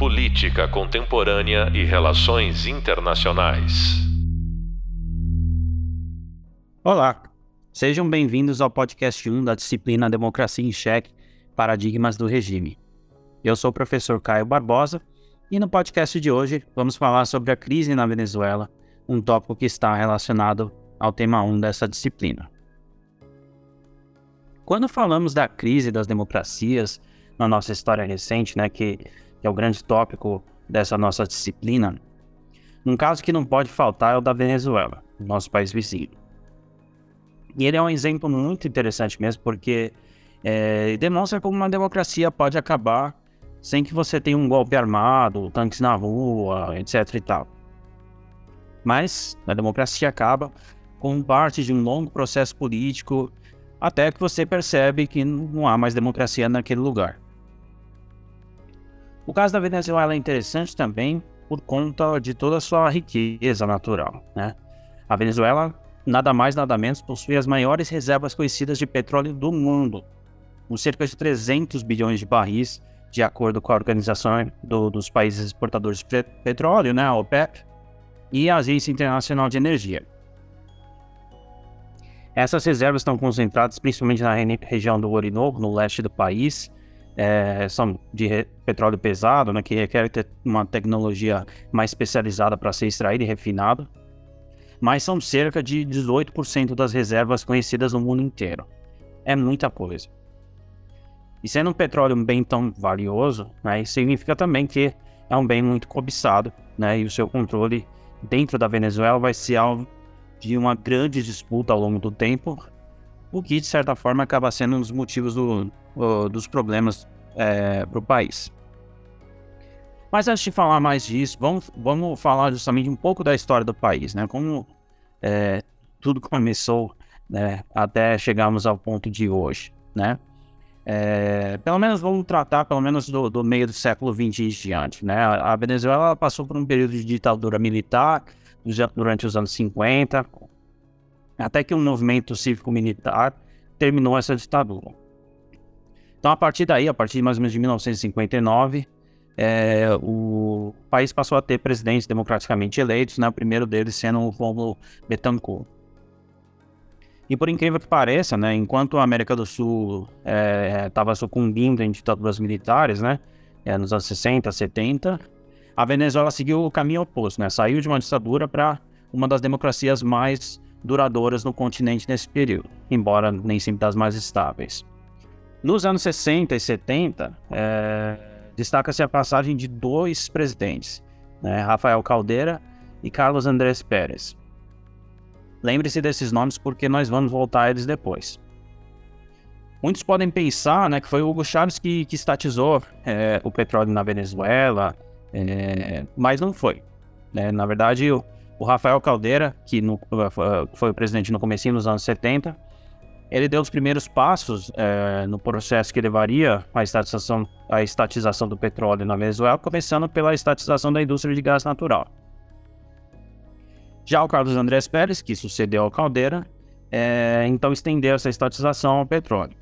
Política Contemporânea e Relações Internacionais. Olá, sejam bem-vindos ao podcast 1 da disciplina Democracia em Cheque Paradigmas do Regime. Eu sou o professor Caio Barbosa e no podcast de hoje vamos falar sobre a crise na Venezuela, um tópico que está relacionado ao tema 1 dessa disciplina. Quando falamos da crise das democracias na nossa história recente, né, que que é o grande tópico dessa nossa disciplina, um caso que não pode faltar é o da Venezuela, nosso país vizinho. E ele é um exemplo muito interessante mesmo, porque é, demonstra como uma democracia pode acabar sem que você tenha um golpe armado, tanques na rua, etc e tal. Mas a democracia acaba com parte de um longo processo político até que você percebe que não há mais democracia naquele lugar. O caso da Venezuela é interessante também por conta de toda a sua riqueza natural. Né? A Venezuela, nada mais nada menos, possui as maiores reservas conhecidas de petróleo do mundo, com cerca de 300 bilhões de barris, de acordo com a Organização do, dos Países Exportadores de Petróleo, né, a OPEP, e a Agência Internacional de Energia. Essas reservas estão concentradas principalmente na região do Orinoco, no leste do país, é, são de petróleo pesado, né, que requer ter uma tecnologia mais especializada para ser extraído e refinado, mas são cerca de 18% das reservas conhecidas no mundo inteiro. É muita coisa. E sendo um petróleo um bem tão valioso, né, significa também que é um bem muito cobiçado, né, e o seu controle dentro da Venezuela vai ser alvo de uma grande disputa ao longo do tempo, o que de certa forma acaba sendo um dos motivos do, dos problemas é, para o país. Mas antes de falar mais disso, vamos, vamos falar justamente um pouco da história do país, né? Como é, tudo começou né, até chegarmos ao ponto de hoje, né? É, pelo menos vamos tratar pelo menos do, do, meio do século XX em diante, né? A Venezuela passou por um período de ditadura militar durante os anos 50, até que um movimento cívico-militar terminou essa ditadura. Então, a partir daí, a partir de mais ou menos de 1959, é, o país passou a ter presidentes democraticamente eleitos, né, o primeiro deles sendo o Romulo Betancourt. E por incrível que pareça, né, enquanto a América do Sul estava é, sucumbindo em ditaduras militares, né, é, nos anos 60, 70, a Venezuela seguiu o caminho oposto, né, saiu de uma ditadura para uma das democracias mais duradouras no continente nesse período, embora nem sempre das mais estáveis. Nos anos 60 e 70, é, destaca-se a passagem de dois presidentes, né, Rafael Caldeira e Carlos Andrés Pérez. Lembre-se desses nomes porque nós vamos voltar a eles depois. Muitos podem pensar né, que foi o Hugo Chávez que, que estatizou é, o petróleo na Venezuela, é, mas não foi. Né? Na verdade, o, o Rafael Caldeira, que no, foi o presidente no começo dos anos 70, ele deu os primeiros passos é, no processo que levaria à estatização, à estatização do petróleo na Venezuela, começando pela estatização da indústria de gás natural. Já o Carlos Andrés Pérez, que sucedeu ao Caldeira, é, então estendeu essa estatização ao petróleo.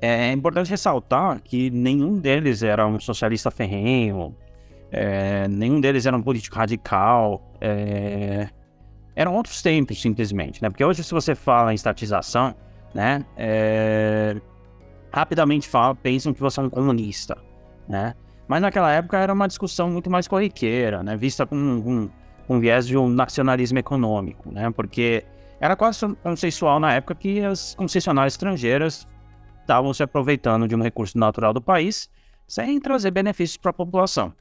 É importante ressaltar que nenhum deles era um socialista ferrenho, é, nenhum deles era um político radical, é, eram outros tempos, simplesmente, né? Porque hoje, se você fala em estatização, né? É... Rapidamente fala, pensam que você é um comunista, né? Mas naquela época era uma discussão muito mais corriqueira, né? Vista com um, viés de um nacionalismo econômico, né? Porque era quase consensual na época que as concessionárias estrangeiras estavam se aproveitando de um recurso natural do país sem trazer benefícios para a população.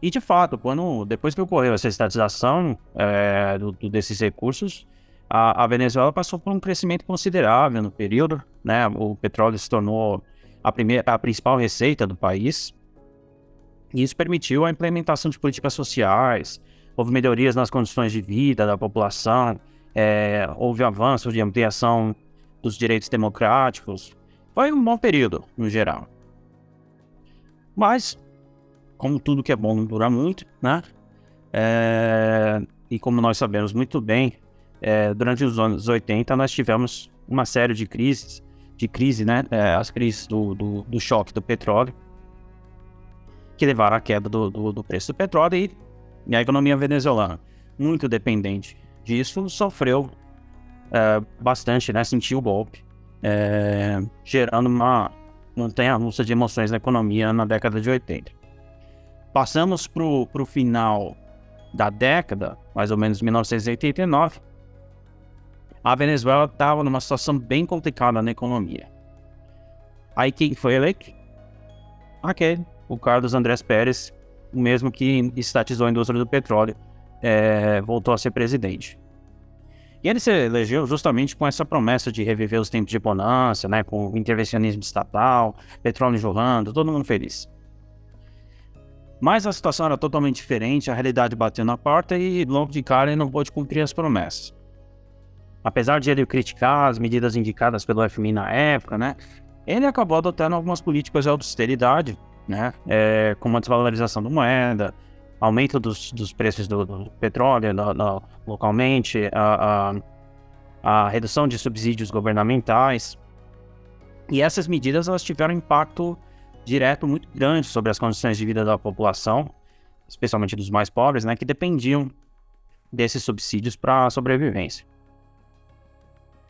E de fato, quando depois que ocorreu essa estatização é, do, do, desses recursos, a, a, Venezuela passou por um crescimento considerável no período, né? O petróleo se tornou a, primeira, a principal receita do país. E isso permitiu a implementação de políticas sociais, houve melhorias nas condições de vida da população, é, houve avanços de ampliação dos direitos democráticos. Foi um bom período, no geral. Mas como tudo que é bom não dura muito, né? É, e como nós sabemos muito bem, é, durante os anos 80 nós tivemos uma série de crises, de crise, né? É, as crises do, do, do, choque do petróleo, que levaram à queda do, do, do preço do petróleo e, e, a economia venezuelana, muito dependente disso, sofreu é, bastante, né? Sentiu o golpe, é, gerando uma montanha-russa de emoções na economia na década de 80. Passamos para o final da década, mais ou menos 1989, a Venezuela estava numa situação bem complicada na economia. Aí quem foi eleito? Aquele, o Carlos Andrés Pérez, o mesmo que estatizou a indústria do petróleo, é, voltou a ser presidente. E ele se elegeu justamente com essa promessa de reviver os tempos de bonança, né, com intervencionismo estatal, petróleo jorrando, todo mundo feliz. Mas a situação era totalmente diferente, a realidade bateu na porta e logo de cara ele não pôde cumprir as promessas. Apesar de ele criticar as medidas indicadas pelo FMI na época, né, ele acabou adotando algumas políticas de austeridade, né, é, como a desvalorização da moeda, aumento dos, dos preços do, do petróleo no, no, localmente, a, a, a, redução de subsídios governamentais. E essas medidas elas tiveram impacto direto muito grande sobre as condições de vida da população, especialmente dos mais pobres, né, que dependiam desses subsídios para a sobrevivência.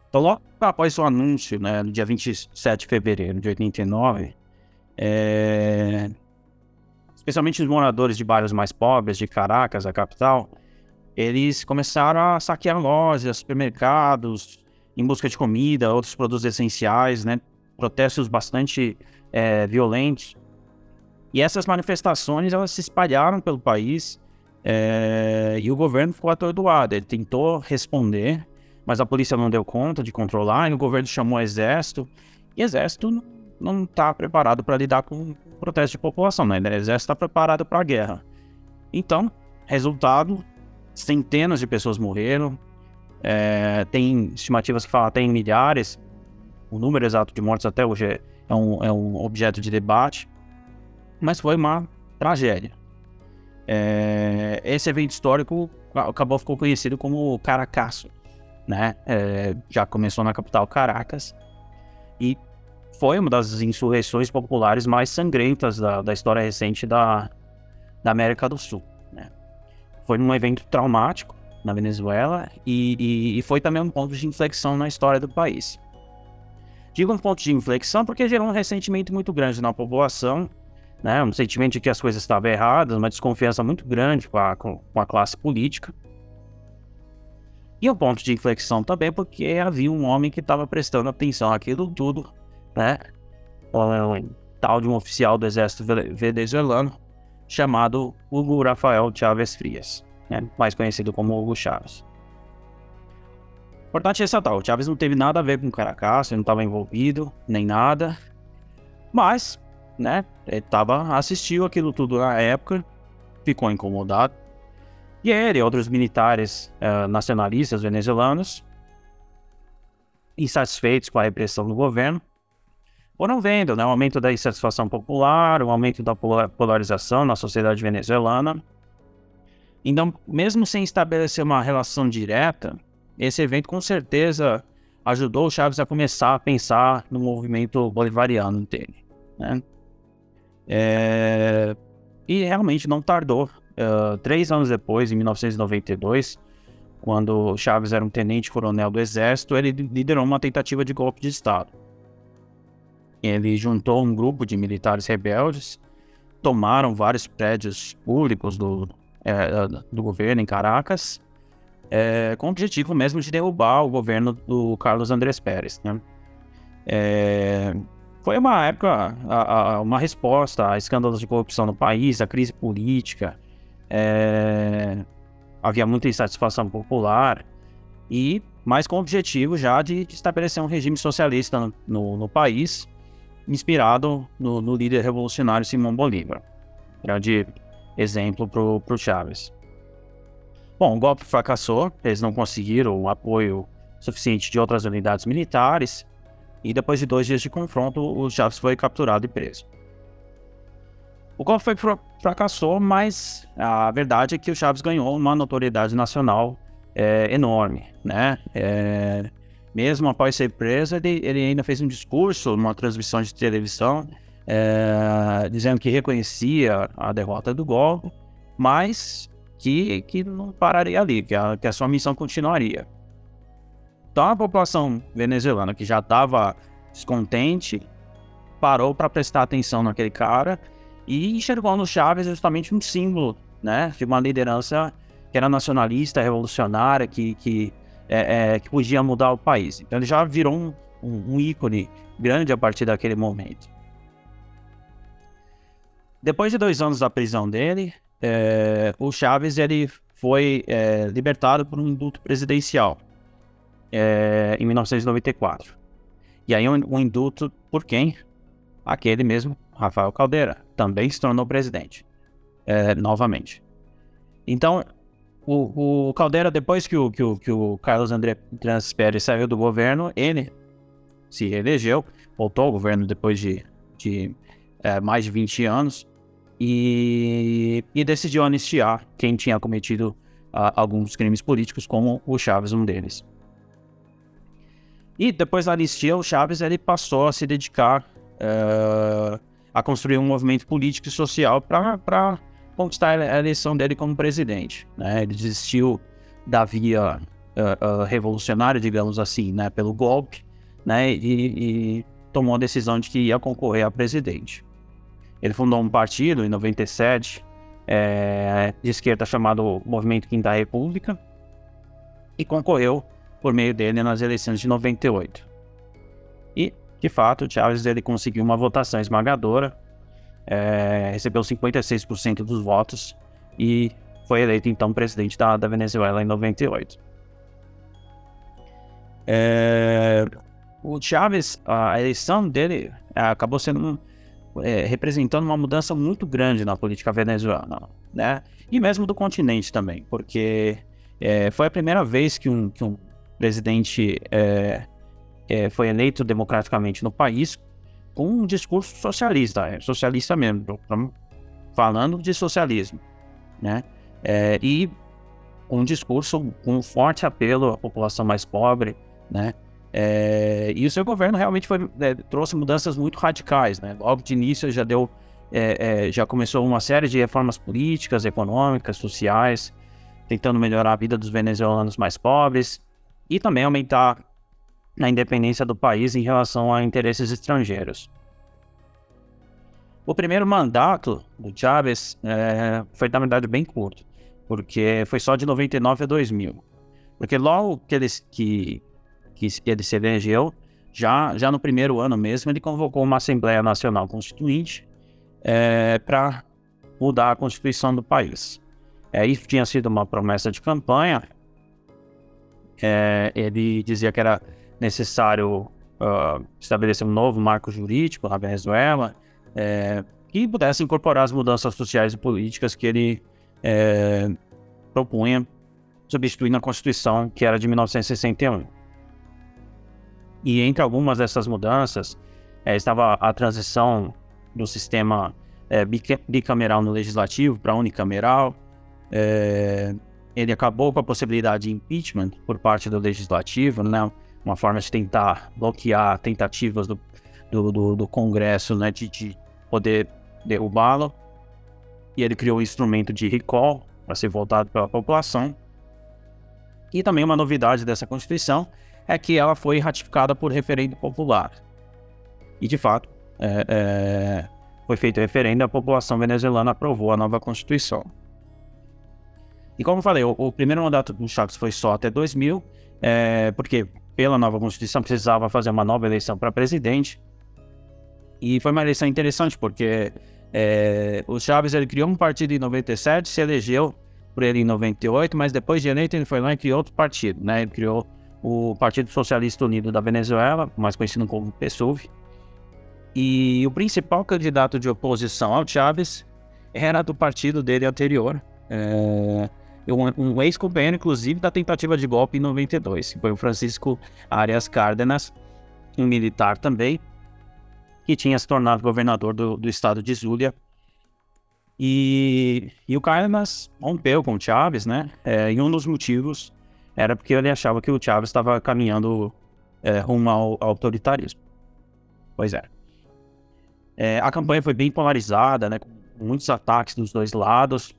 Então, logo após o anúncio, né, no dia 27 de fevereiro de 89, é... especialmente os moradores de bairros mais pobres de Caracas, a capital, eles começaram a saquear lojas, supermercados, em busca de comida, outros produtos essenciais, né? Protestos bastante é, violentos. E essas manifestações elas se espalharam pelo país é, e o governo ficou atordoado. Ele tentou responder, mas a polícia não deu conta de controlar, e o governo chamou o exército, e o exército não está preparado para lidar com protesto de população, né? O exército está preparado para a guerra. Então, resultado, centenas de pessoas morreram, é, tem estimativas que falam até em milhares, o número exato de mortes até hoje é é um, é um objeto de debate, mas foi uma tragédia. É, esse evento histórico acabou ficou conhecido como Caracasso, né? É, já começou na capital Caracas e foi uma das insurreições populares mais sangrentas da, da história recente da, da América do Sul. Né? Foi um evento traumático na Venezuela e, e, e foi também um ponto de inflexão na história do país. Digo um ponto de inflexão porque gerou um ressentimento muito grande na população, né? um sentimento de que as coisas estavam erradas, uma desconfiança muito grande com a, com a classe política. E um ponto de inflexão também porque havia um homem que estava prestando atenção àquilo tudo, né? Um tal de um oficial do exército venezuelano chamado Hugo Rafael Chávez Frias, né? mais conhecido como Hugo Chávez. Importante ressaltar, o Chaves não teve nada a ver com o Caracas, ele não estava envolvido, nem nada. Mas, né, ele tava, assistiu aquilo tudo na época, ficou incomodado. E ele e outros militares uh, nacionalistas venezuelanos, insatisfeitos com a repressão do governo, foram vendo né, o aumento da insatisfação popular, o aumento da polarização na sociedade venezuelana. Então, mesmo sem estabelecer uma relação direta, esse evento com certeza ajudou o Chaves a começar a pensar no movimento bolivariano dele. Né? É... E realmente não tardou. Uh, três anos depois, em 1992, quando Chaves era um tenente-coronel do Exército, ele liderou uma tentativa de golpe de Estado. Ele juntou um grupo de militares rebeldes, tomaram vários prédios públicos do, é, do governo em Caracas é, com o objetivo mesmo de derrubar o governo do Carlos Andrés Pérez. Né? É, foi uma época, a, a, uma resposta a escândalos de corrupção no país, a crise política, é, havia muita insatisfação popular e mais com o objetivo já de, de estabelecer um regime socialista no, no, no país, inspirado no, no, líder revolucionário Simão Bolívar, grande exemplo para o Chávez. Bom, o golpe fracassou, eles não conseguiram o apoio suficiente de outras unidades militares, e depois de dois dias de confronto, o Chaves foi capturado e preso. O golpe foi fracassou, mas a verdade é que o Chaves ganhou uma notoriedade nacional é, enorme, né? É, mesmo após ser preso, ele, ele, ainda fez um discurso numa transmissão de televisão é, dizendo que reconhecia a derrota do golpe, mas que, que não pararia ali, que a, que a sua missão continuaria. Então a população venezuelana que já estava descontente parou para prestar atenção naquele cara e enxergou no Chaves justamente um símbolo, né, de uma liderança que era nacionalista, revolucionária, que, que, é, é, que podia mudar o país. Então ele já virou um, um, um ícone grande a partir daquele momento. Depois de dois anos da prisão dele, é, o Chaves ele foi é, libertado por um indulto presidencial é, em 1994. E aí um, um indulto por quem? Aquele mesmo, Rafael Caldeira, também se tornou presidente é, novamente. Então, o, o, Caldeira, depois que o, que o, que o Carlos André Transpere saiu do governo, ele se elegeu, voltou ao governo depois de, de é, mais de 20 anos e, e decidiu anistiar quem tinha cometido uh, alguns crimes políticos, como o Chaves, um deles. E depois da anistia, o Chaves ele passou a se dedicar uh, a construir um movimento político e social para conquistar a eleição dele como presidente. Né? Ele desistiu da via uh, uh, revolucionária, digamos assim, né? pelo golpe, né? E, e, tomou a decisão de que ia concorrer a presidente. Ele fundou um partido em 97 é, de esquerda chamado Movimento Quinta República e concorreu por meio dele nas eleições de 98. E, de fato, Chávez ele conseguiu uma votação esmagadora, é, recebeu 56% dos votos e foi eleito então presidente da, da Venezuela em 98. É, o Chávez, a eleição dele é, acabou sendo é, representando uma mudança muito grande na política venezuelana, né? E mesmo do continente também, porque é, foi a primeira vez que um, que um presidente é, é foi eleito democraticamente no país com um discurso socialista, é, socialista mesmo, falando de socialismo, né? E um discurso com um forte apelo à população mais pobre, né? É, e o seu governo realmente foi, é, trouxe mudanças muito radicais, né? Logo de início já deu, é, é, já começou uma série de reformas políticas, econômicas, sociais, tentando melhorar a vida dos venezuelanos mais pobres e também aumentar a independência do país em relação a interesses estrangeiros. O primeiro mandato do Chávez é, foi, na verdade, bem curto, porque foi só de 99 a 2000. Porque logo que, eles, que que ele se elegeu, já, já no primeiro ano mesmo, ele convocou uma Assembleia Nacional Constituinte é, para mudar a Constituição do país. É, isso tinha sido uma promessa de campanha. É, ele dizia que era necessário uh, estabelecer um novo marco jurídico na Venezuela é, que pudesse incorporar as mudanças sociais e políticas que ele é, propunha, substituindo a Constituição que era de 1961. E entre algumas dessas mudanças é, estava a transição do sistema é, bicameral no legislativo para unicameral. É, ele acabou com a possibilidade de impeachment por parte do legislativo, né? uma forma de tentar bloquear tentativas do, do, do, do Congresso né? de, de poder derrubá-lo. E ele criou um instrumento de recall para ser votado pela população. E também uma novidade dessa Constituição é que ela foi ratificada por referendo popular. E, de fato, é, é, foi feito referendo e a população venezuelana aprovou a nova Constituição. E como eu falei, o, o primeiro mandato do Chaves foi só até 2000, é, porque pela nova Constituição precisava fazer uma nova eleição para presidente. E foi uma eleição interessante, porque é, o Chaves ele criou um partido em 97, se elegeu por ele em 98, mas depois de eleito ele foi lá e criou outro partido, né? Ele criou o Partido Socialista Unido da Venezuela, mais conhecido como PSUV. E o principal candidato de oposição ao Chávez era do partido dele anterior, é, um, um ex-companheiro, inclusive, da tentativa de golpe em 92, que foi o Francisco Arias Cárdenas, um militar também, que tinha se tornado governador do, do estado de Zulia. E, e o Cárdenas rompeu com o Chávez, né? É, e um dos motivos era porque ele achava que o Chávez estava caminhando é, rumo ao, ao, autoritarismo. Pois é. É, a campanha foi bem polarizada, né, com muitos ataques dos dois lados,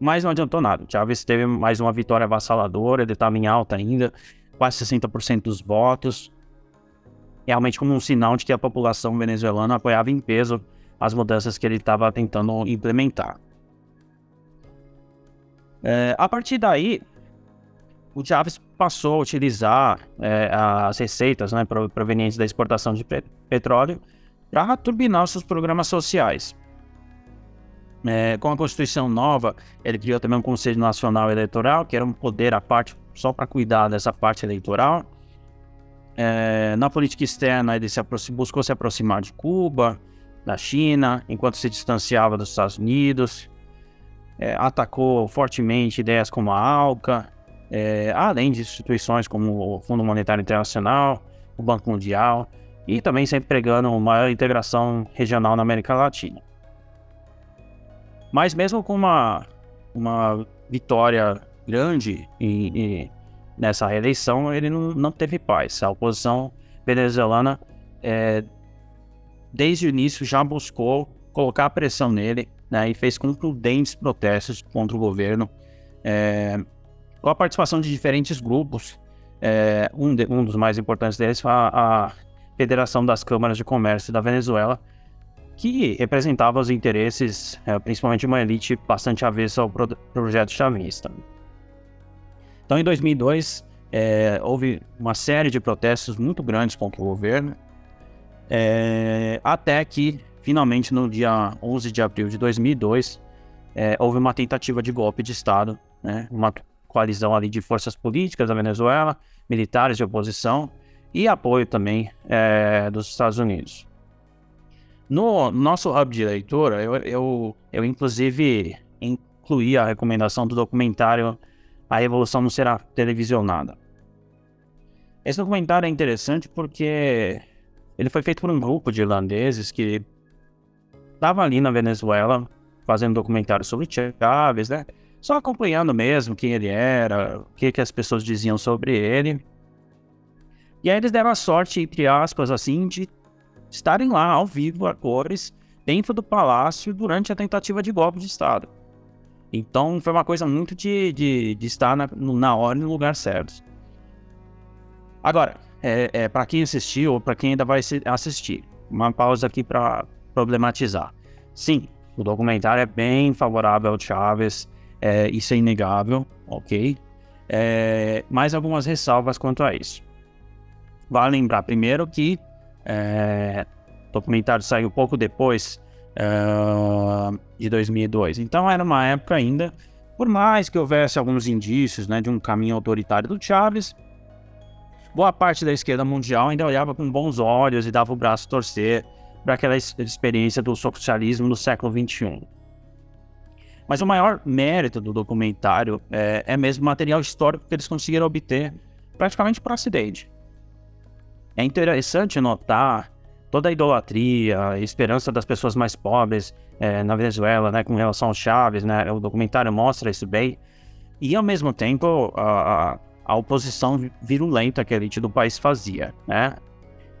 mas não adiantou nada. O Chávez teve mais uma vitória avassaladora, ele estava em alta ainda, quase 60% dos votos, realmente como um sinal de que a população venezuelana apoiava em peso as mudanças que ele estava tentando implementar. É, a partir daí, o Chaves passou a utilizar é, as receitas né, provenientes da exportação de petróleo para turbinar seus programas sociais. É, com a Constituição nova, ele criou também um Conselho Nacional Eleitoral, que era um poder à parte só para cuidar dessa parte eleitoral. É, na política externa, ele se buscou se aproximar de Cuba, da China, enquanto se distanciava dos Estados Unidos. É, atacou fortemente ideias como a ALCA, é, além de instituições como o Fundo Monetário Internacional, o Banco Mundial, e também sempre pregando maior integração regional na América Latina. Mas mesmo com uma, uma vitória grande e, e nessa reeleição, ele não, não, teve paz. A oposição venezuelana, é, desde o início, já buscou colocar pressão nele né, e fez concludentes protestos contra o governo, é, a participação de diferentes grupos. É, um, de, um, dos mais importantes deles foi a, a Federação das Câmaras de Comércio da Venezuela, que representava os interesses, é, principalmente uma elite bastante avessa ao pro projeto chavista. Então, em 2002, é, houve uma série de protestos muito grandes contra o governo, é, até que, finalmente, no dia 11 de abril de 2002, é, houve uma tentativa de golpe de Estado, né, uma coalizão ali de forças políticas da Venezuela, militares de oposição e apoio também é, dos Estados Unidos. No nosso hub de leitura, eu, eu, eu inclusive incluí a recomendação do documentário A Revolução Não Será Televisionada. Esse documentário é interessante porque ele foi feito por um grupo de irlandeses que estava ali na Venezuela fazendo documentário sobre Chávez, né? Só acompanhando mesmo quem ele era, o que, que as pessoas diziam sobre ele. E aí eles deram a sorte, entre aspas, assim, de estarem lá ao vivo, a cores, dentro do palácio durante a tentativa de golpe de Estado. Então foi uma coisa muito de, de, de estar na, na hora e no lugar certo. Agora, é, é para quem assistiu ou para quem ainda vai assistir, uma pausa aqui para problematizar. Sim, o documentário é bem favorável ao Chaves, é, isso é inegável, ok? É, mais algumas ressalvas quanto a isso. Vale lembrar primeiro que é, o documentário saiu pouco depois é, de 2002, então era uma época ainda, por mais que houvesse alguns indícios né, de um caminho autoritário do Chaves, boa parte da esquerda mundial ainda olhava com bons olhos e dava o braço a torcer para aquela experiência do socialismo do século XXI. Mas o maior mérito do documentário é, é mesmo o material histórico que eles conseguiram obter praticamente por acidente. É interessante notar toda a idolatria, a esperança das pessoas mais pobres é, na Venezuela, né, com relação ao Chaves, né, o documentário mostra isso bem, e ao mesmo tempo a, a, a oposição virulenta que a elite do país fazia, né,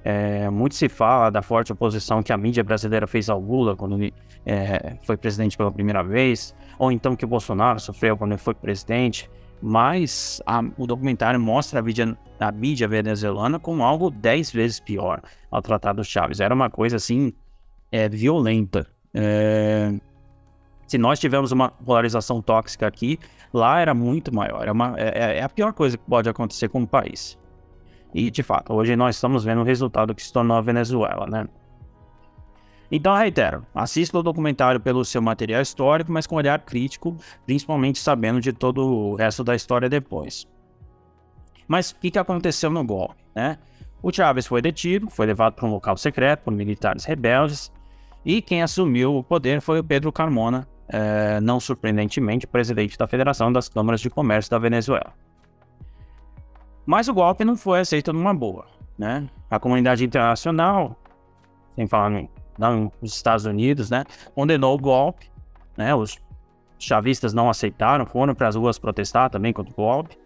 é, muito se fala da forte oposição que a mídia brasileira fez ao Lula quando ele é, foi presidente pela primeira vez, ou então que o Bolsonaro sofreu quando ele foi presidente, mas a, o documentário mostra a mídia, a mídia venezuelana como algo dez vezes pior ao tratar do Chaves. Era uma coisa assim é, violenta. É, se nós tivermos uma polarização tóxica aqui, lá era muito maior. É, uma, é, é a pior coisa que pode acontecer com o país. E, de fato, hoje nós estamos vendo o resultado que se tornou a Venezuela, né? Então, reitero, assista o documentário pelo seu material histórico, mas com olhar crítico, principalmente sabendo de todo o resto da história depois. Mas o que, que aconteceu no golpe, né? O Chávez foi detido, foi levado para um local secreto por militares rebeldes, e quem assumiu o poder foi o Pedro Carmona, é, não surpreendentemente, presidente da Federação das Câmaras de Comércio da Venezuela. Mas o golpe não foi aceito numa boa, né? A comunidade internacional, sem falar no, não, nos Estados Unidos, né, condenou o golpe, né? Os chavistas não aceitaram, foram para as ruas protestar também contra o golpe.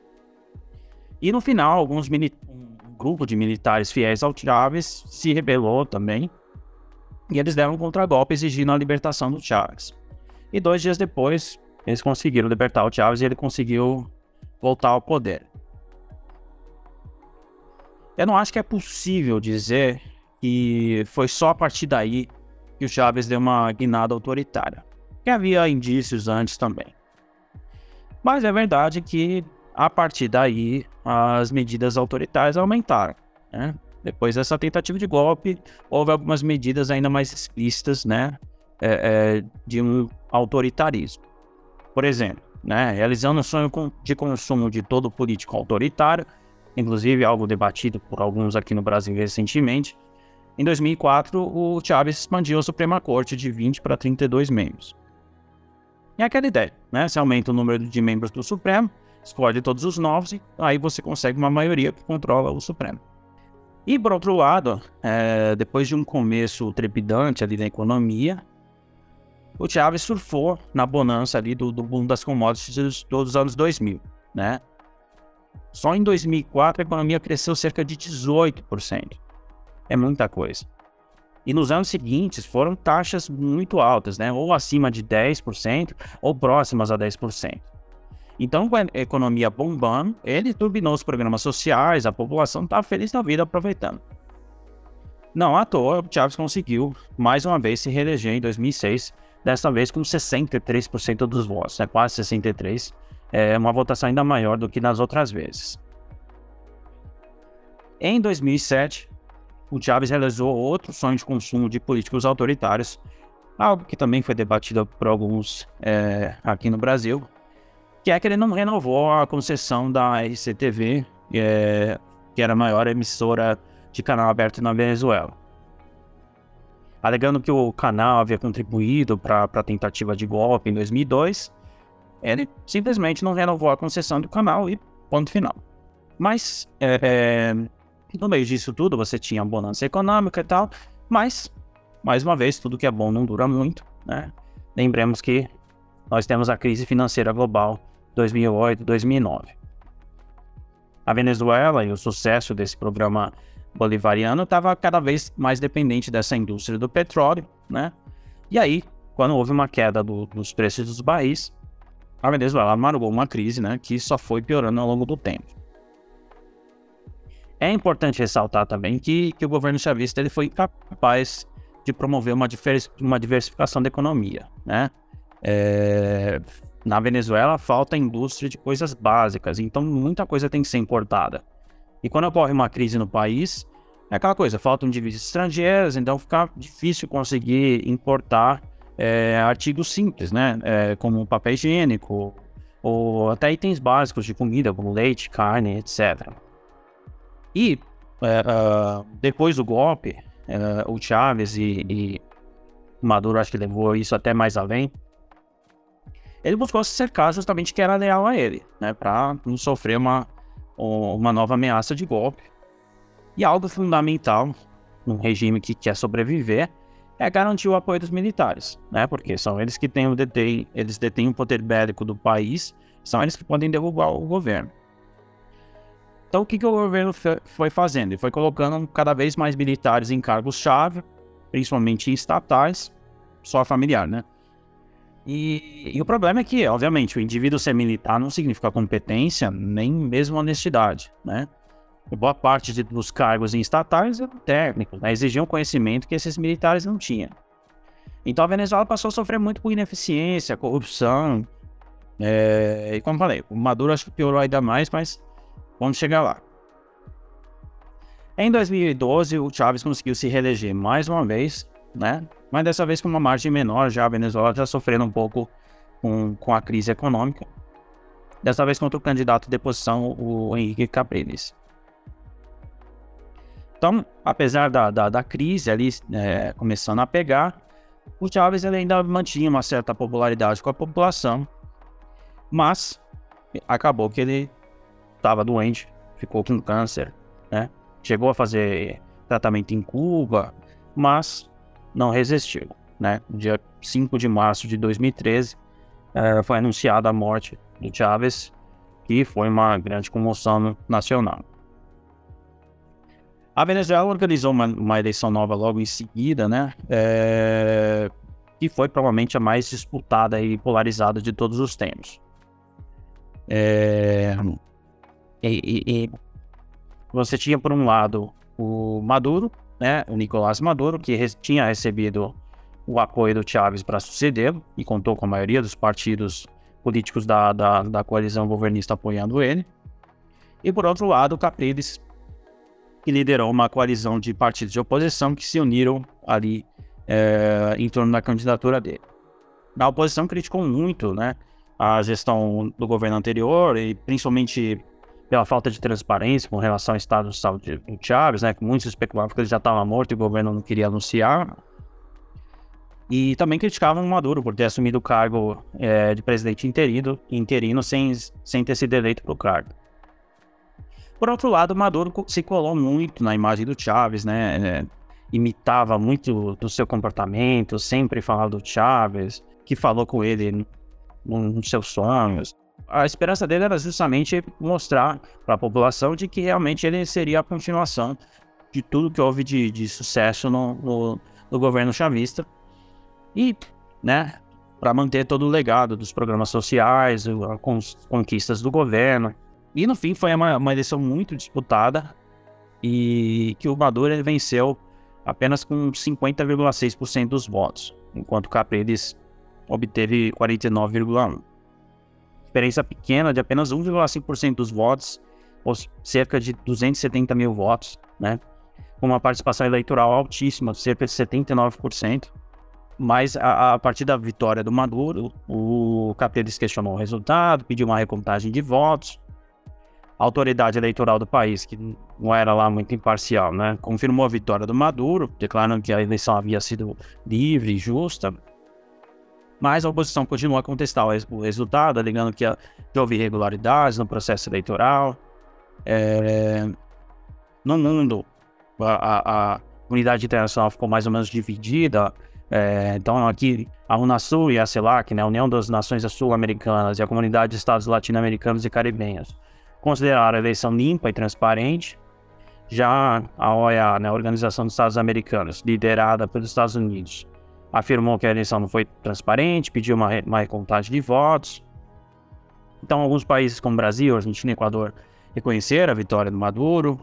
E no final, alguns um grupo de militares fiéis ao Chávez se rebelou também. e eles deram um contragolpe exigindo a libertação do Chávez. E dois dias depois, eles conseguiram libertar o Chávez e ele conseguiu voltar ao poder. Eu não acho que é possível dizer que foi só a partir daí que o Chávez deu uma guinada autoritária. Que havia indícios antes também. Mas é verdade que a partir daí as medidas autoritárias aumentaram. Né? Depois dessa tentativa de golpe, houve algumas medidas ainda mais explícitas né? É, é, de um autoritarismo. Por exemplo, né? realizando o sonho de consumo de todo político autoritário, inclusive algo debatido por alguns aqui no Brasil recentemente. Em 2004, o Chávez expandiu a Suprema Corte de 20 para 32 membros. E aquela ideia, né? Você aumenta o número de membros do Supremo, escolhe todos os novos e aí você consegue uma maioria que controla o Supremo. E por outro lado, é, depois de um começo trepidante ali na economia, o Chávez surfou na bonança ali do, do boom das commodities dos anos 2000, né? Só em 2004 a economia cresceu cerca de 18%. É muita coisa. E nos anos seguintes foram taxas muito altas, né? Ou acima de 10%, ou próximas a 10%. Então, com a economia bombando, ele turbinou os programas sociais, a população estava feliz da vida aproveitando. Não à toa, o Chaves conseguiu mais uma vez se reeleger em 2006, desta vez com 63% dos votos, né? quase 63%, é uma votação ainda maior do que nas outras vezes. Em 2007, o Chávez realizou outro sonho de consumo de políticos autoritários, algo que também foi debatido por alguns é, aqui no Brasil, que é que ele não renovou a concessão da RCTV, é, que era a maior emissora de canal aberto na Venezuela. Alegando que o canal havia contribuído para a tentativa de golpe em 2002, ele simplesmente não renovou a concessão do canal e ponto final. Mas, é, é, no meio disso tudo, você tinha bonança econômica e tal, mas, mais uma vez, tudo que é bom não dura muito, né? Lembremos que nós temos a crise financeira global 2008, 2009. A Venezuela e o sucesso desse programa bolivariano estava cada vez mais dependente dessa indústria do petróleo, né? E aí, quando houve uma queda do, dos preços dos barris, a Venezuela amargou uma crise né, que só foi piorando ao longo do tempo. É importante ressaltar também que, que o governo chavista ele foi incapaz de promover uma, uma diversificação da economia. Né? É, na Venezuela falta indústria de coisas básicas, então muita coisa tem que ser importada. E quando ocorre uma crise no país, é aquela coisa, faltam divisas estrangeiras, então fica difícil conseguir importar é, artigos simples, né? É, como papel higiênico, ou até itens básicos de comida, como leite, carne, etc. E uh, depois do golpe, é, o Chávez e, e Maduro acho que levou isso até mais além. Ele buscou se cercar justamente que era leal a ele, né, para não sofrer uma, uma nova ameaça de golpe. E algo fundamental num regime que quer sobreviver é garantir o apoio dos militares, né? Porque são eles que têm o detém, eles detêm o poder bélico do país, são eles que podem derrubar o governo. Então o que, que o governo foi fazendo? Ele foi colocando cada vez mais militares em cargos-chave, principalmente estatais, só familiar, né? E, e, o problema é que, obviamente, o indivíduo ser militar não significa competência, nem mesmo honestidade, né? Boa parte de, dos cargos em estatais eram técnicos, né? exigiam conhecimento que esses militares não tinham. Então a Venezuela passou a sofrer muito com ineficiência, corrupção. É... E como falei, o Maduro acho que piorou ainda mais, mas vamos chegar lá. Em 2012, o Chávez conseguiu se reeleger mais uma vez, né? Mas dessa vez com uma margem menor, já a Venezuela está sofrendo um pouco com, com a crise econômica. Dessa vez contra o candidato de posição, o Henrique Capriles. Então, apesar da, da, da crise ali é, começando a pegar, o ele ainda mantinha uma certa popularidade com a população, mas acabou que ele estava doente, ficou com câncer, né? Chegou a fazer tratamento em Cuba, mas não resistiu, né? Dia 5 de março de 2013, é, foi anunciada a morte do Chávez, que foi uma grande comoção nacional. A Venezuela organizou uma, uma eleição nova logo em seguida, né? É, que foi provavelmente a mais disputada e polarizada de todos os tempos. É, e, e, você tinha, por um lado, o Maduro, né, o Nicolás Maduro, que re tinha recebido o apoio do Chávez para sucedê-lo e contou com a maioria dos partidos políticos da, da, da, coalizão governista apoiando ele. E por outro lado, o Capriles, que liderou uma coalizão de partidos de oposição que se uniram ali é, em torno da candidatura dele. A oposição criticou muito né, a gestão do governo anterior e principalmente pela falta de transparência com relação ao estado de saúde do Chaves, né, que muitos especulavam que ele já estava morto e o governo não queria anunciar. E também criticavam o Maduro por ter assumido o cargo é, de presidente interino, interino sem, sem ter sido eleito para o cargo. Por outro lado, Maduro se colou muito na imagem do Chaves, né? É, imitava muito do seu comportamento, sempre falava do Chaves, que falou com ele nos seus sonhos. A esperança dele era justamente mostrar para a população de que realmente ele seria a continuação de tudo que houve de, de sucesso no, no, no governo chavista e, né, para manter todo o legado dos programas sociais, as conquistas do governo. E no fim foi uma, uma eleição muito disputada e que o Maduro venceu apenas com 50,6% dos votos, enquanto Capriles obteve 49,1%. Diferença pequena de apenas 1,5% dos votos, ou cerca de 270 mil votos, né? Com uma participação eleitoral altíssima, cerca de 79%. Mas a, a, partir da vitória do Maduro, o Capriles questionou o resultado, pediu uma recontagem de votos. Autoridade eleitoral do país, que não era lá muito imparcial, né, confirmou a vitória do Maduro, declarando que a eleição havia sido livre e justa. Mas a oposição continuou a contestar o resultado, alegando que houve irregularidades no processo eleitoral. É, no mundo, a, a, a comunidade internacional ficou mais ou menos dividida é, então, aqui, a Unasul e a CELAC, né, a União das Nações Sul-Americanas e a Comunidade de Estados Latino-Americanos e Caribenhos, consideraram a eleição limpa e transparente. Já a OEA, né, a Organização dos Estados Americanos, liderada pelos Estados Unidos, afirmou que a eleição não foi transparente, pediu uma, uma recontagem de votos. Então, alguns países como Brasil, Argentina e Equador reconheceram a vitória do Maduro.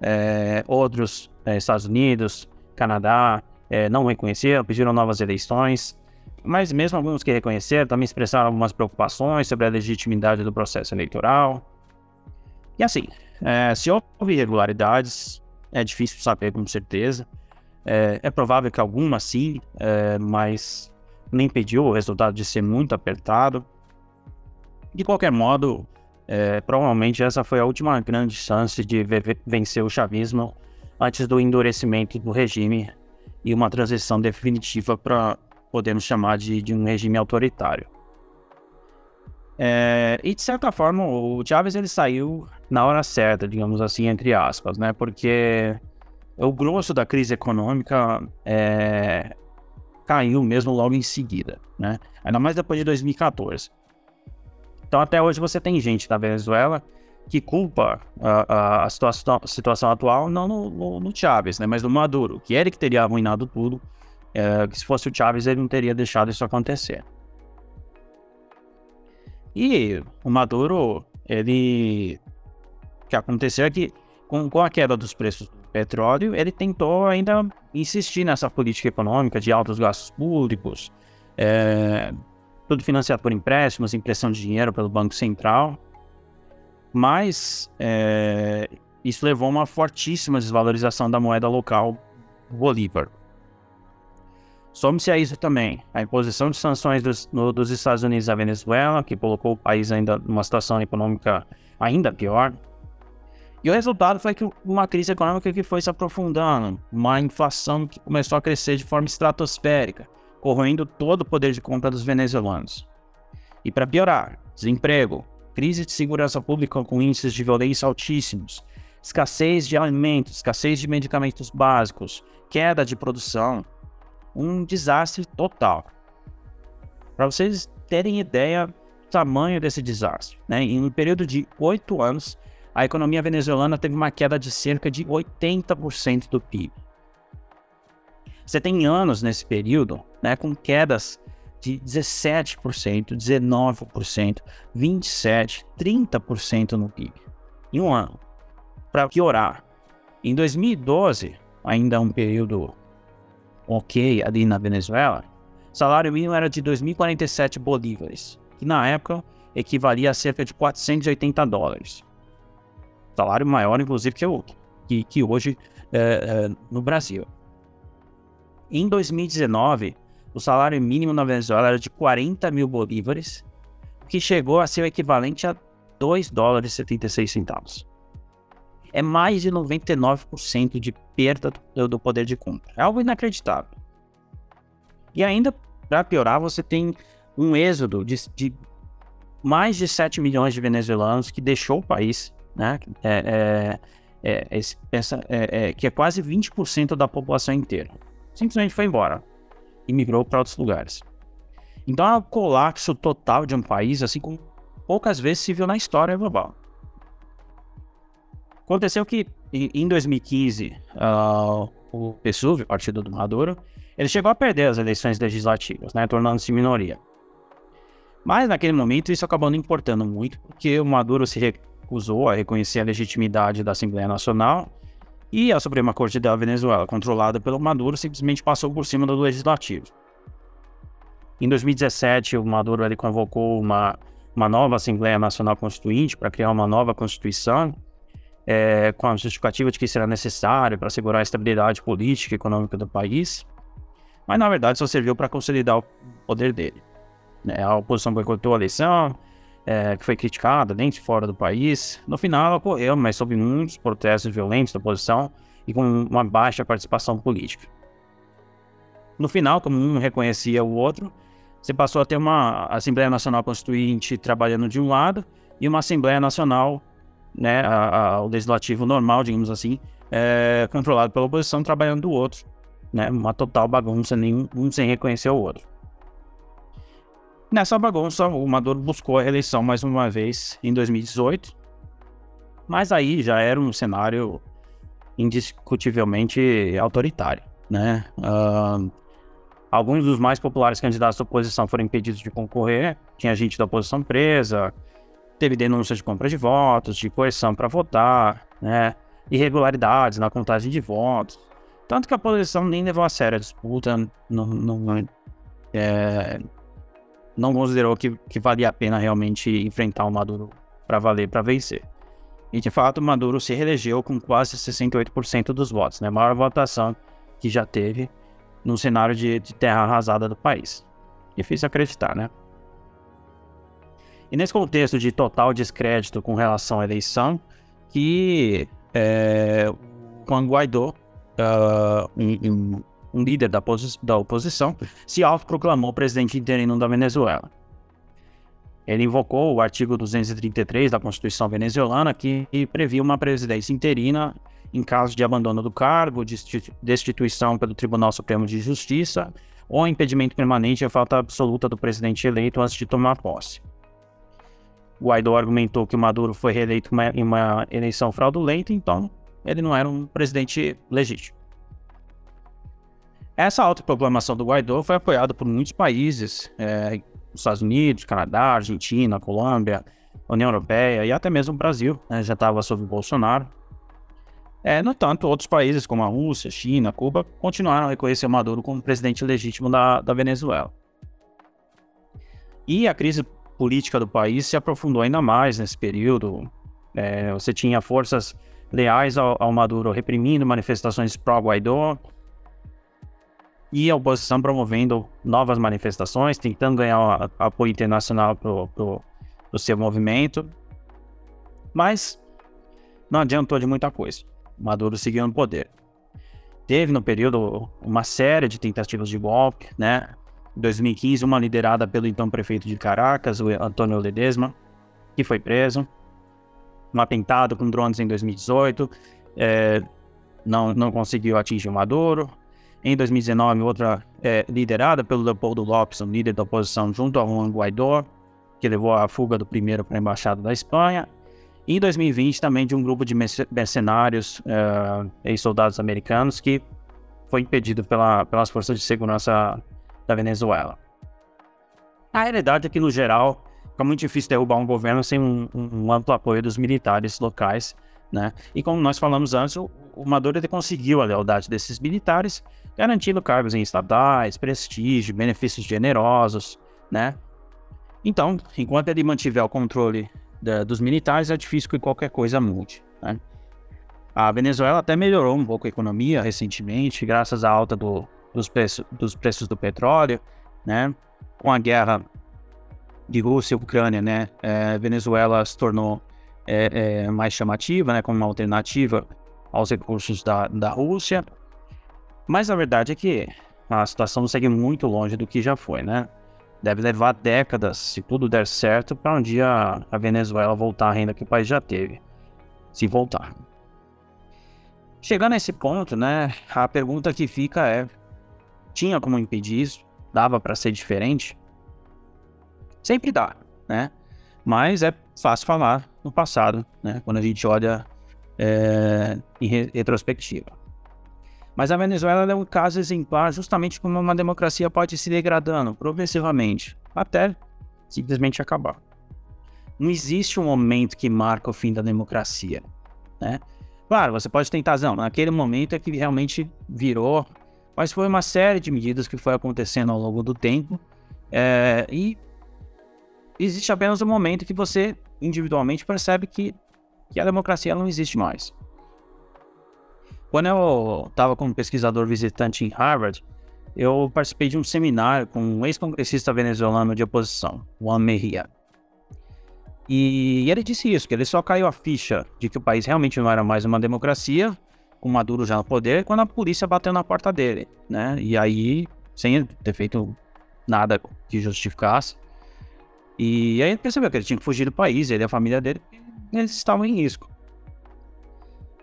É, outros, é, Estados Unidos, Canadá, é, não reconheceram, pediram novas eleições, mas mesmo alguns que reconheceram também expressaram algumas preocupações sobre a legitimidade do processo eleitoral. E assim, é, se houve irregularidades, é difícil saber com certeza. É, é provável que algumas sim, é, mas nem impediu o resultado de ser muito apertado. De qualquer modo, é, provavelmente essa foi a última grande chance de vencer o chavismo antes do endurecimento do regime e uma transição definitiva para podemos chamar de, de um regime autoritário. É, e de certa forma o Chávez ele saiu na hora certa, digamos assim, entre aspas, né? Porque o grosso da crise econômica é, caiu mesmo logo em seguida, né? Ainda mais depois de 2014. Então até hoje você tem gente da Venezuela que culpa a, a situação, situação, atual não no, no, no, Chaves, né, mas no Maduro, que ele que teria arruinado tudo, é, que se fosse o Chaves ele não teria deixado isso acontecer. E o Maduro, ele... Que aconteceu é que com, com a queda dos preços do petróleo, ele tentou ainda insistir nessa política econômica de altos gastos públicos, é, tudo financiado por empréstimos, impressão de dinheiro pelo Banco Central, mas é, isso levou a uma fortíssima desvalorização da moeda local Bolívar. Some-se a isso também a imposição de sanções dos, no, dos Estados Unidos à Venezuela, que colocou o país ainda numa situação econômica ainda pior. E o resultado foi que uma crise econômica que foi se aprofundando, uma inflação que começou a crescer de forma estratosférica, corroendo todo o poder de compra dos venezuelanos. E para piorar, desemprego, crise de segurança pública com índices de violência altíssimos, escassez de alimentos, escassez de medicamentos básicos, queda de produção, um desastre total. Para vocês terem ideia do tamanho desse desastre, né? em um período de oito anos, a economia venezuelana teve uma queda de cerca de 80% do PIB. Você tem anos nesse período né, com quedas de 17%, 19%, 27%, 30% no PIB em um ano. Para piorar, em 2012, ainda um período ok ali na Venezuela, salário mínimo era de 2.047 bolívares, que na época equivalia a cerca de 480 dólares. Salário maior, inclusive, que, o, que, que hoje é, é, no Brasil. Em 2019, o salário mínimo na Venezuela era de 40 mil bolívares, que chegou a ser o equivalente a 2 dólares e 76 centavos. É mais de 99% de perda do, do poder de compra. É algo inacreditável. E ainda, para piorar, você tem um êxodo de, de, mais de 7 milhões de venezuelanos que deixou o país, né? É, é, é, essa, é, é, que é quase 20% da população inteira. Simplesmente foi embora e migrou para outros lugares. Então é um colapso total de um país, assim como poucas vezes se viu na história global. Aconteceu que em 2015, uh, ah, o PSUV, o Partido do Maduro, ele chegou a perder as eleições legislativas, né, tornando-se minoria. Mas naquele momento isso acabou não importando muito, porque o Maduro se recusou a reconhecer a legitimidade da Assembleia Nacional e a Suprema Corte da Venezuela, controlada pelo Maduro, simplesmente passou por cima do legislativo. Em 2017, o Maduro ele convocou uma, uma nova Assembleia Nacional Constituinte para criar uma nova Constituição, é, com a justificativa de que será necessário para assegurar a estabilidade política e econômica do país, mas na verdade só serviu para consolidar o poder dele. É, a oposição boicotou a eleição, é, que foi criticada dentro e fora do país. No final, ocorreu, mas sob muitos protestos violentos da oposição e com uma baixa participação política. No final, como um reconhecia o outro, você passou a ter uma Assembleia Nacional Constituinte trabalhando de um lado e uma Assembleia Nacional, né, a, a, o legislativo normal, digamos assim, é, controlado pela oposição, trabalhando do outro. Né, uma total bagunça, nenhum um sem reconhecer o outro. Nessa bagunça, o Maduro buscou a reeleição mais uma vez em 2018, mas aí já era um cenário indiscutivelmente autoritário, né? Uh, alguns dos mais populares candidatos da oposição foram impedidos de concorrer, tinha gente da oposição presa, teve denúncias de compra de votos, de coerção para votar, né? Irregularidades na contagem de votos. Tanto que a oposição nem levou a sério a disputa, não, não é, não considerou que, que valia a pena realmente enfrentar o Maduro para valer, para vencer. E de fato, Maduro se reelegeu com quase 68% dos votos, né? Maior votação que já teve no cenário de, de terra arrasada do país. Difícil acreditar, né? E nesse contexto de total descrédito com relação à eleição, que é, Juan Guaidó, uh, um líder da, da oposição, se autoproclamou presidente interino da Venezuela. Ele invocou o artigo 233 da Constituição venezuelana, que previa uma presidência interina em caso de abandono do cargo, destituição pelo Tribunal Supremo de Justiça ou impedimento permanente e falta absoluta do presidente eleito antes de tomar posse. Guaidó argumentou que Maduro foi reeleito em uma eleição fraudulenta, então ele não era um presidente legítimo. Essa autoproclamação do Guaidó foi apoiada por muitos países, é, Estados Unidos, Canadá, Argentina, Colômbia, União Europeia e até mesmo o Brasil, né, já estava sob Bolsonaro. É, no entanto, outros países como a Rússia, China, Cuba continuaram a reconhecer Maduro como presidente legítimo da, da Venezuela. E a crise política do país se aprofundou ainda mais nesse período. É, você tinha forças leais ao, ao Maduro reprimindo manifestações pró-Guaidó, e a oposição promovendo novas manifestações, tentando ganhar apoio internacional para o seu movimento. Mas não adiantou de muita coisa. Maduro seguiu no poder. Teve no período uma série de tentativas de golpe, né? Em 2015, uma liderada pelo então prefeito de Caracas, o Antônio Ledesma, que foi preso. Um atentado com drones em 2018, é, não, não conseguiu atingir o Maduro. Em 2019, outra é, liderada pelo Leopoldo Lopes, um líder da oposição, junto a Juan Guaidó, que levou a fuga do primeiro para a embaixada da Espanha. E em 2020 também de um grupo de mercenários uh, e soldados americanos que foi impedido pela, pelas forças de segurança da Venezuela. A realidade é que, no geral, fica muito difícil derrubar um governo sem um, um amplo apoio dos militares locais, né? E como nós falamos antes, o, o Maduro conseguiu a lealdade desses militares, garantindo cargos em estatais, prestígio, benefícios generosos, né? Então, enquanto ele mantiver o controle da, dos militares, é difícil que qualquer coisa mude, né? A Venezuela até melhorou um pouco a economia recentemente, graças à alta do, dos, preço, dos preços do petróleo, né? Com a guerra de Rússia e Ucrânia, né? É, Venezuela se tornou é, é, mais chamativa, né? Como uma alternativa aos recursos da, da Rússia. Mas a verdade é que a situação segue muito longe do que já foi, né? Deve levar décadas, se tudo der certo, para um dia a Venezuela voltar à renda que o país já teve. Se voltar. Chegando a esse ponto, né, a pergunta que fica é: tinha como impedir isso? Dava para ser diferente? Sempre dá, né? Mas é fácil falar no passado, né? Quando a gente olha é, em retrospectiva. Mas a Venezuela é um caso exemplar justamente como uma democracia pode se degradando progressivamente até simplesmente acabar. Não existe um momento que marca o fim da democracia, né? Claro, você pode tentar, não, naquele momento é que realmente virou, mas foi uma série de medidas que foi acontecendo ao longo do tempo, é, e existe apenas um momento que você individualmente percebe que, que a democracia não existe mais. Quando eu estava como pesquisador visitante em Harvard, eu participei de um seminário com um ex-congressista venezuelano de oposição, Juan Mejia. E ele disse isso, que ele só caiu a ficha de que o país realmente não era mais uma democracia, com Maduro já no poder, quando a polícia bateu na porta dele, né? E aí, sem ter feito nada que justificasse. E aí ele percebeu que ele tinha que fugir do país, ele e a família dele, eles estavam em risco.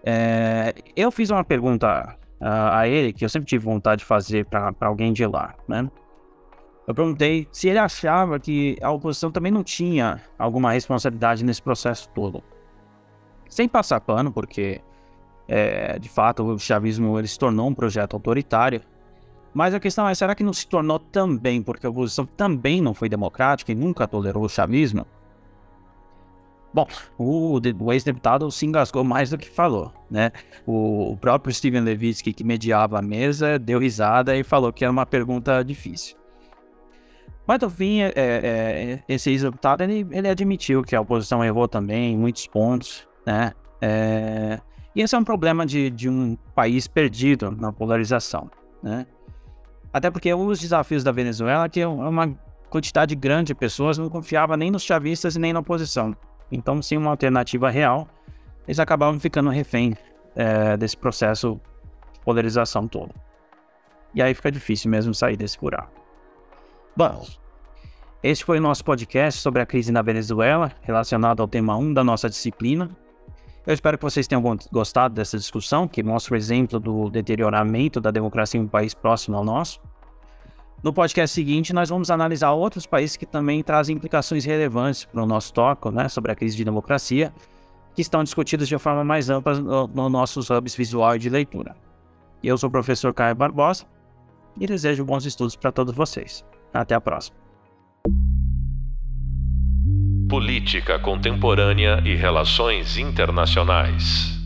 É, eu fiz uma pergunta a, a, ele que eu sempre tive vontade de fazer para alguém de lá, né? Eu perguntei se ele achava que a oposição também não tinha alguma responsabilidade nesse processo todo. Sem passar pano, porque é, de fato o chavismo ele se tornou um projeto autoritário. Mas a questão é, será que não se tornou também porque a oposição também não foi democrática e nunca tolerou o chavismo? Bom, o, o ex-deputado se engasgou mais do que falou, né? O, o próprio Steven Levitsky, que mediava a mesa, deu risada e falou que era uma pergunta difícil. Mas no fim, é, é, esse ex-deputado ele, ele, admitiu que a oposição errou também em muitos pontos, né? É, e esse é um problema de, de um país perdido na polarização, né? Até porque os desafios da Venezuela que uma quantidade grande de pessoas não confiava nem nos chavistas e nem na oposição. Então, sem uma alternativa real, eles acabavam ficando refém é, desse processo de polarização todo. E aí fica difícil mesmo sair desse buraco. Bom, este foi o nosso podcast sobre a crise na Venezuela, relacionado ao tema 1 da nossa disciplina. Eu espero que vocês tenham gostado dessa discussão, que mostra o exemplo do deterioramento da democracia em um país próximo ao nosso. No podcast seguinte, nós vamos analisar outros países que também trazem implicações relevantes para o nosso toque né, sobre a crise de democracia, que estão discutidos de forma mais ampla nos no nossos hubs visual e de leitura. Eu sou o professor Caio Barbosa e desejo bons estudos para todos vocês. Até a próxima. Política Contemporânea e Relações Internacionais.